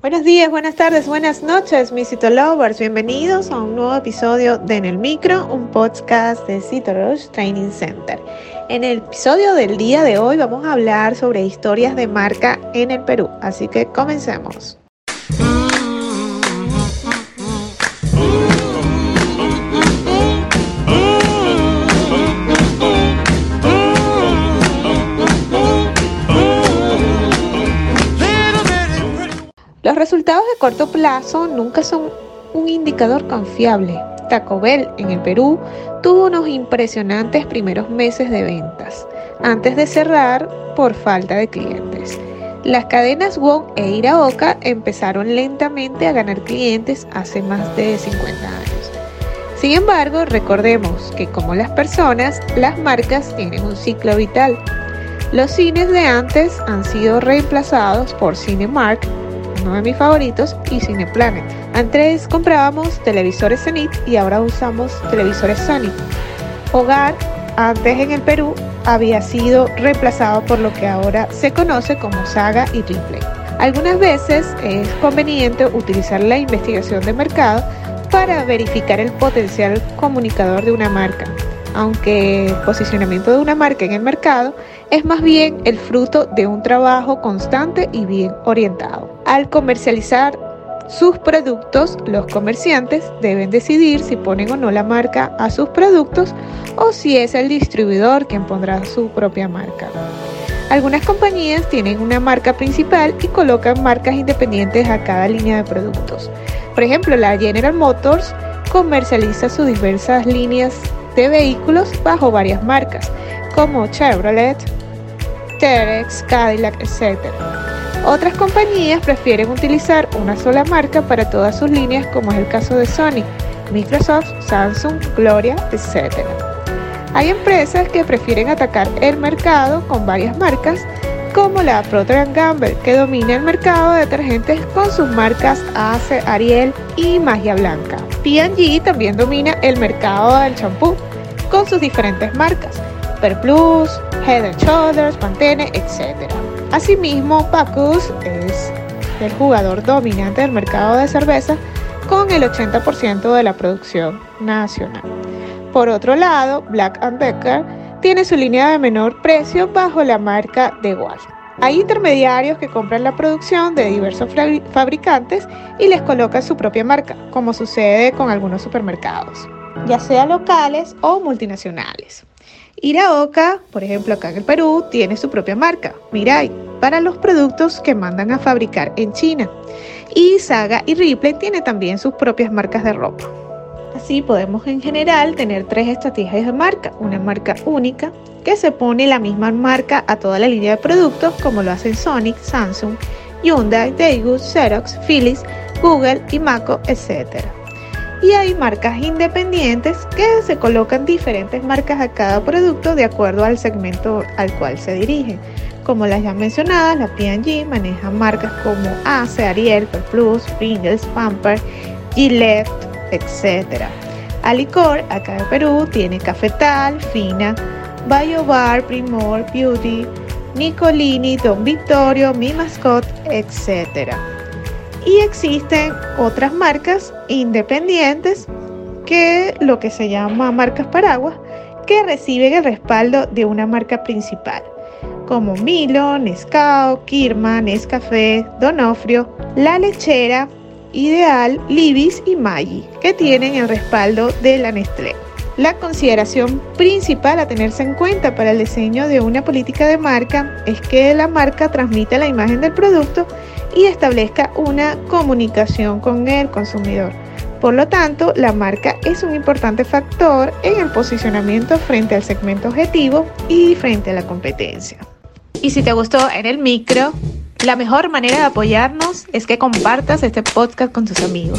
Buenos días, buenas tardes, buenas noches, mis Cito Lovers. Bienvenidos a un nuevo episodio de En el Micro, un podcast de Cito Training Center. En el episodio del día de hoy vamos a hablar sobre historias de marca en el Perú, así que comencemos. Los resultados de corto plazo nunca son un indicador confiable. Taco Bell en el Perú tuvo unos impresionantes primeros meses de ventas, antes de cerrar por falta de clientes. Las cadenas Wong e Iraoka empezaron lentamente a ganar clientes hace más de 50 años. Sin embargo, recordemos que como las personas, las marcas tienen un ciclo vital. Los cines de antes han sido reemplazados por Cinemark uno de mis favoritos, y Cineplanet. Antes comprábamos televisores Zenith y ahora usamos televisores Sony. Hogar, antes en el Perú, había sido reemplazado por lo que ahora se conoce como Saga y Replay. Algunas veces es conveniente utilizar la investigación de mercado para verificar el potencial comunicador de una marca aunque posicionamiento de una marca en el mercado es más bien el fruto de un trabajo constante y bien orientado. Al comercializar sus productos, los comerciantes deben decidir si ponen o no la marca a sus productos o si es el distribuidor quien pondrá su propia marca. Algunas compañías tienen una marca principal y colocan marcas independientes a cada línea de productos. Por ejemplo, la General Motors comercializa sus diversas líneas de vehículos bajo varias marcas, como Chevrolet, Terex, Cadillac, etc. Otras compañías prefieren utilizar una sola marca para todas sus líneas, como es el caso de Sony, Microsoft, Samsung, Gloria, etc. Hay empresas que prefieren atacar el mercado con varias marcas, como la Procter Gamble, que domina el mercado de detergentes con sus marcas Ace, Ariel y Magia Blanca. P&G también domina el mercado del champú con sus diferentes marcas, Perplus, Head Shoulders, Pantene, etc. Asimismo, Pacus es el jugador dominante del mercado de cerveza con el 80% de la producción nacional. Por otro lado, Black Decker tiene su línea de menor precio bajo la marca de Wolf. Hay intermediarios que compran la producción de diversos fabricantes y les colocan su propia marca, como sucede con algunos supermercados ya sea locales o multinacionales. Iraoka, por ejemplo, acá en el Perú, tiene su propia marca, Mirai, para los productos que mandan a fabricar en China. Y Saga y Ripley tienen también sus propias marcas de ropa. Así podemos en general tener tres estrategias de marca. Una marca única, que se pone la misma marca a toda la línea de productos, como lo hacen Sonic, Samsung, Hyundai, Daewoo, Xerox, Philips, Google y Mako, etc y hay marcas independientes que se colocan diferentes marcas a cada producto de acuerdo al segmento al cual se dirige. Como las ya mencionadas, la P&G maneja marcas como Ace, Ariel, Plus, Pringles, Pamper, Gillette, etc. Alicor, acá en Perú, tiene Cafetal, Fina, Bar, Primor, Beauty, Nicolini, Don Vittorio, Mi Mascot, etc. Y existen otras marcas independientes que lo que se llama marcas paraguas que reciben el respaldo de una marca principal, como Milo, Nescao, Kirma, Nescafé, Donofrio, La Lechera, Ideal, Libis y Maggi, que tienen el respaldo de la Nestlé. La consideración principal a tenerse en cuenta para el diseño de una política de marca es que la marca transmita la imagen del producto y establezca una comunicación con el consumidor. Por lo tanto, la marca es un importante factor en el posicionamiento frente al segmento objetivo y frente a la competencia. Y si te gustó en el micro, la mejor manera de apoyarnos es que compartas este podcast con tus amigos.